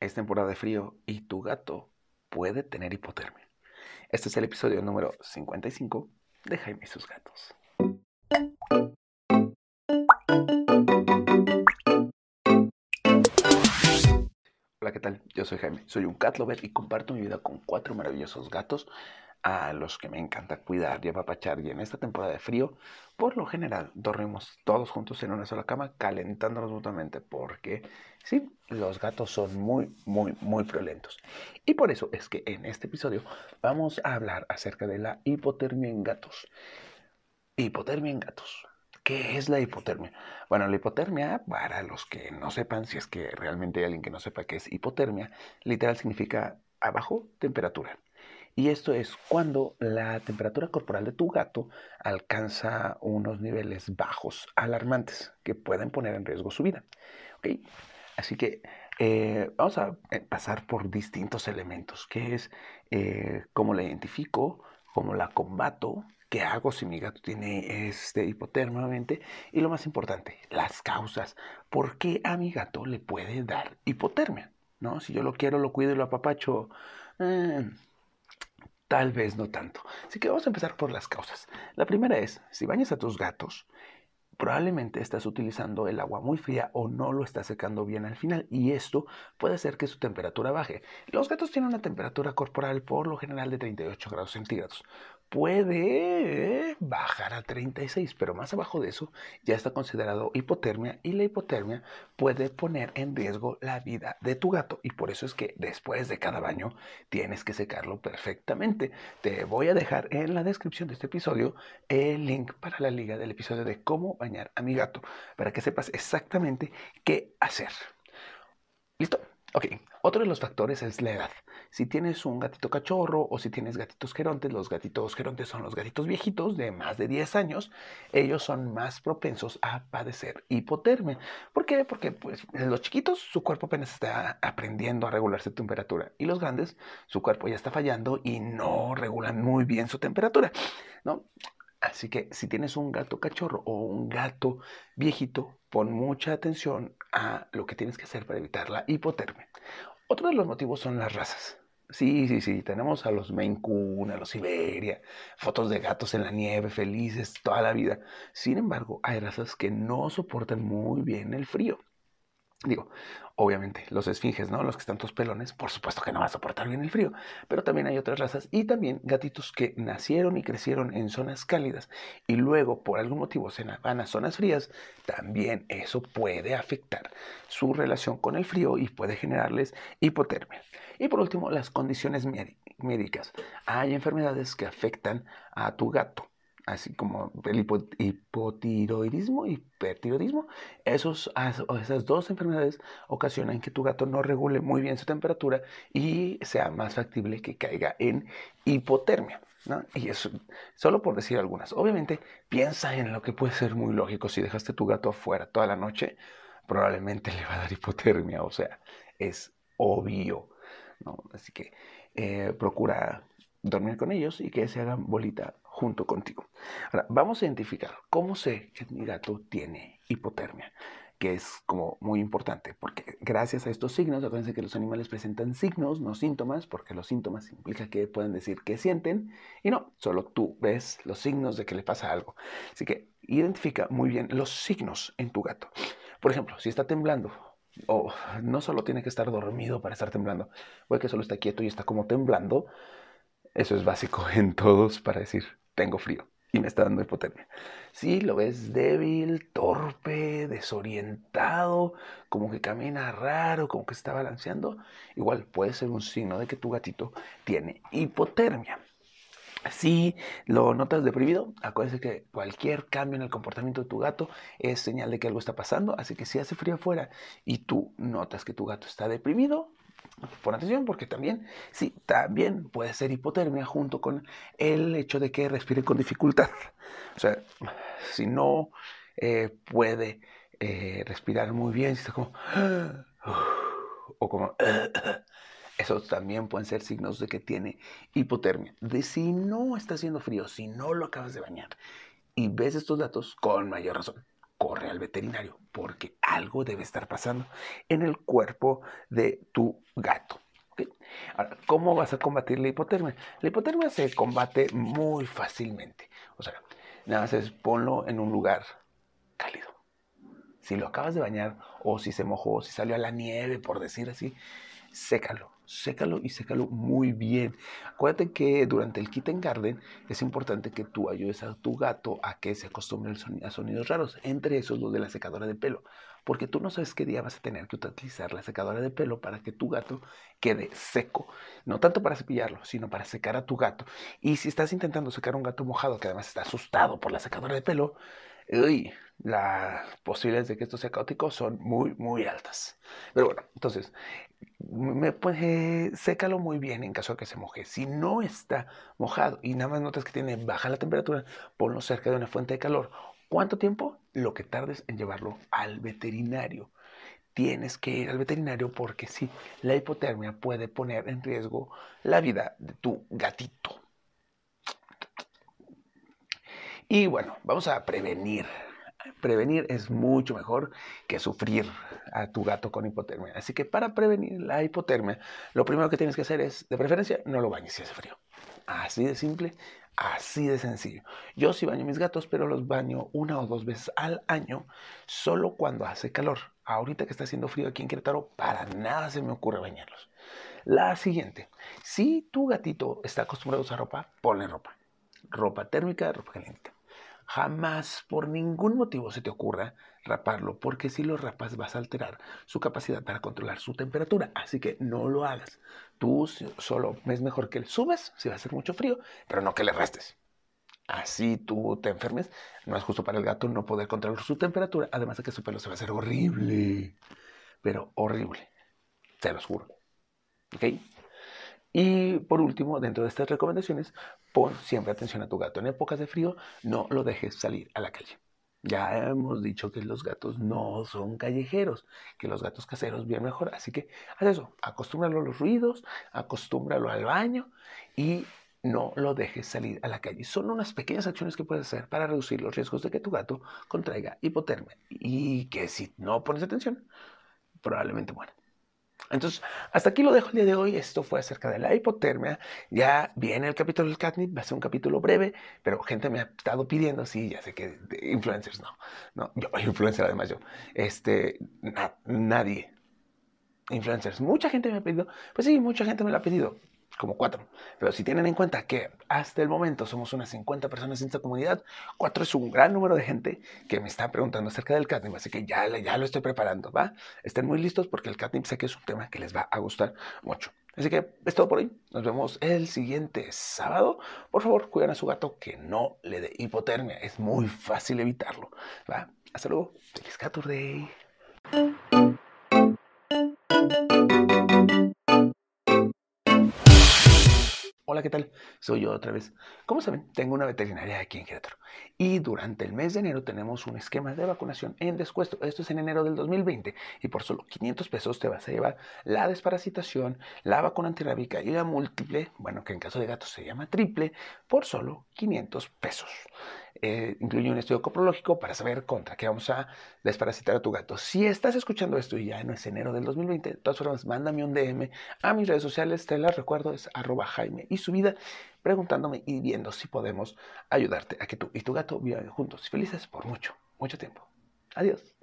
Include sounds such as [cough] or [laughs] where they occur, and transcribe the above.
Es temporada de frío y tu gato puede tener hipotermia. Este es el episodio número 55 de Jaime y sus gatos. Hola, ¿qué tal? Yo soy Jaime, soy un cat lover y comparto mi vida con cuatro maravillosos gatos a los que me encanta cuidar y apapachar. Y en esta temporada de frío, por lo general, dormimos todos juntos en una sola cama, calentándonos mutuamente, porque sí, los gatos son muy, muy, muy violentos. Y por eso es que en este episodio vamos a hablar acerca de la hipotermia en gatos. Hipotermia en gatos. ¿Qué es la hipotermia? Bueno, la hipotermia, para los que no sepan, si es que realmente hay alguien que no sepa qué es hipotermia, literal significa abajo temperatura. Y esto es cuando la temperatura corporal de tu gato alcanza unos niveles bajos, alarmantes, que pueden poner en riesgo su vida. ¿Okay? Así que eh, vamos a eh, pasar por distintos elementos, que es eh, cómo la identifico, cómo la combato, qué hago si mi gato tiene este hipotermia y lo más importante, las causas. ¿Por qué a mi gato le puede dar hipotermia? ¿No? Si yo lo quiero, lo cuido y lo apapacho, Tal vez no tanto. Así que vamos a empezar por las causas. La primera es, si bañas a tus gatos, probablemente estás utilizando el agua muy fría o no lo estás secando bien al final y esto puede hacer que su temperatura baje. Los gatos tienen una temperatura corporal por lo general de 38 grados centígrados puede bajar a 36, pero más abajo de eso ya está considerado hipotermia y la hipotermia puede poner en riesgo la vida de tu gato y por eso es que después de cada baño tienes que secarlo perfectamente. Te voy a dejar en la descripción de este episodio el link para la liga del episodio de cómo bañar a mi gato para que sepas exactamente qué hacer. ¿Listo? Ok, otro de los factores es la edad. Si tienes un gatito cachorro o si tienes gatitos gerontes, los gatitos gerontes son los gatitos viejitos de más de 10 años, ellos son más propensos a padecer hipotermia. ¿Por qué? Porque pues, los chiquitos su cuerpo apenas está aprendiendo a regular su temperatura y los grandes su cuerpo ya está fallando y no regulan muy bien su temperatura. ¿no? Así que si tienes un gato cachorro o un gato viejito, pon mucha atención a lo que tienes que hacer para evitar la hipotermia. Otro de los motivos son las razas. Sí, sí, sí, tenemos a los Maine Coon, a los Siberia, fotos de gatos en la nieve, felices toda la vida. Sin embargo, hay razas que no soportan muy bien el frío. Digo, obviamente, los esfinges, ¿no? Los que están todos pelones, por supuesto que no van a soportar bien el frío, pero también hay otras razas y también gatitos que nacieron y crecieron en zonas cálidas y luego por algún motivo se van a zonas frías, también eso puede afectar su relación con el frío y puede generarles hipotermia. Y por último, las condiciones médicas. Hay enfermedades que afectan a tu gato así como el hipotiroidismo hipertiroidismo, esos, esas dos enfermedades ocasionan que tu gato no regule muy bien su temperatura y sea más factible que caiga en hipotermia. ¿no? Y eso, solo por decir algunas. Obviamente, piensa en lo que puede ser muy lógico. Si dejaste tu gato afuera toda la noche, probablemente [laughs] le va a dar hipotermia. O sea, es obvio. ¿no? Así que eh, procura dormir con ellos y que se hagan bolita junto contigo. Ahora, vamos a identificar cómo sé que mi gato tiene hipotermia, que es como muy importante, porque gracias a estos signos, acuérdense que los animales presentan signos, no síntomas, porque los síntomas implica que pueden decir que sienten, y no, solo tú ves los signos de que le pasa algo. Así que identifica muy bien los signos en tu gato. Por ejemplo, si está temblando, o no solo tiene que estar dormido para estar temblando, puede que solo está quieto y está como temblando, eso es básico en todos para decir, tengo frío y me está dando hipotermia. Si lo ves débil, torpe, desorientado, como que camina raro, como que está balanceando, igual puede ser un signo de que tu gatito tiene hipotermia. Si lo notas deprimido, acuérdese que cualquier cambio en el comportamiento de tu gato es señal de que algo está pasando. Así que si hace frío afuera y tú notas que tu gato está deprimido, Pon atención porque también, sí, también puede ser hipotermia junto con el hecho de que respire con dificultad. O sea, si no eh, puede eh, respirar muy bien, si está como... o como... Esos también pueden ser signos de que tiene hipotermia. De si no está haciendo frío, si no lo acabas de bañar y ves estos datos, con mayor razón, corre al veterinario porque algo debe estar pasando en el cuerpo de tu gato. Ahora, ¿cómo vas a combatir la hipotermia? La hipotermia se combate muy fácilmente. O sea, nada más es ponlo en un lugar cálido. Si lo acabas de bañar o si se mojó, si salió a la nieve, por decir así, sécalo, sécalo y sécalo muy bien. Acuérdate que durante el kitten garden es importante que tú ayudes a tu gato a que se acostumbre a sonidos raros, entre esos los de la secadora de pelo porque tú no sabes qué día vas a tener que utilizar la secadora de pelo para que tu gato quede seco. No tanto para cepillarlo, sino para secar a tu gato. Y si estás intentando secar a un gato mojado que además está asustado por la secadora de pelo, uy, las posibilidades de que esto sea caótico son muy, muy altas. Pero bueno, entonces, me, pues, sécalo muy bien en caso de que se moje. Si no está mojado y nada más notas que tiene baja la temperatura, ponlo cerca de una fuente de calor ¿Cuánto tiempo? Lo que tardes en llevarlo al veterinario. Tienes que ir al veterinario porque sí, la hipotermia puede poner en riesgo la vida de tu gatito. Y bueno, vamos a prevenir. Prevenir es mucho mejor que sufrir a tu gato con hipotermia. Así que para prevenir la hipotermia, lo primero que tienes que hacer es, de preferencia, no lo bañes si hace frío. Así de simple, así de sencillo. Yo sí baño mis gatos, pero los baño una o dos veces al año, solo cuando hace calor. Ahorita que está haciendo frío aquí en Querétaro, para nada se me ocurre bañarlos. La siguiente, si tu gatito está acostumbrado a usar ropa, ponle ropa. Ropa térmica, ropa caliente. Jamás, por ningún motivo, se te ocurra raparlo, porque si lo rapas vas a alterar su capacidad para controlar su temperatura. Así que no lo hagas. Tú solo es mejor que le subas si va a hacer mucho frío, pero no que le restes. Así tú te enfermes. No es justo para el gato no poder controlar su temperatura, además de que su pelo se va a hacer horrible. Pero horrible. Te lo juro. ¿Ok? Y por último, dentro de estas recomendaciones, pon siempre atención a tu gato. En épocas de frío, no lo dejes salir a la calle. Ya hemos dicho que los gatos no son callejeros, que los gatos caseros viven mejor. Así que haz eso, acostúmbralo a los ruidos, acostúmbralo al baño y no lo dejes salir a la calle. Son unas pequeñas acciones que puedes hacer para reducir los riesgos de que tu gato contraiga hipotermia y que si no pones atención, probablemente muera. Entonces, hasta aquí lo dejo el día de hoy. Esto fue acerca de la hipotermia. Ya viene el capítulo del catnip, va a ser un capítulo breve, pero gente me ha estado pidiendo, sí, ya sé que influencers no, no, yo, [laughs] influencer además yo, este, nadie, influencers, mucha gente me ha pedido, pues sí, mucha gente me lo ha pedido, como cuatro. Pero si tienen en cuenta que hasta el momento somos unas 50 personas en esta comunidad, cuatro es un gran número de gente que me está preguntando acerca del catnip, así que ya, ya lo estoy preparando, ¿va? Estén muy listos porque el catnip sé que es un tema que les va a gustar mucho. Así que es todo por hoy. Nos vemos el siguiente sábado. Por favor, cuiden a su gato que no le dé hipotermia. Es muy fácil evitarlo. ¿va? Hasta luego. Feliz Day. ¿Qué tal? Soy yo otra vez. Como saben, tengo una veterinaria aquí en Querétaro. Y durante el mes de enero tenemos un esquema de vacunación en descuento. Esto es en enero del 2020. Y por solo 500 pesos te vas a llevar la desparasitación, la vacuna antirrábica y la múltiple, bueno, que en caso de gatos se llama triple, por solo 500 pesos. Eh, incluye un estudio coprológico para saber contra qué vamos a desparasitar a tu gato. Si estás escuchando esto y ya no es enero del 2020, de todas formas, mándame un DM a mis redes sociales. Te las recuerdo, es arroba Jaime y su vida, preguntándome y viendo si podemos ayudarte a que tú y tu gato vivan juntos y felices por mucho, mucho tiempo. Adiós.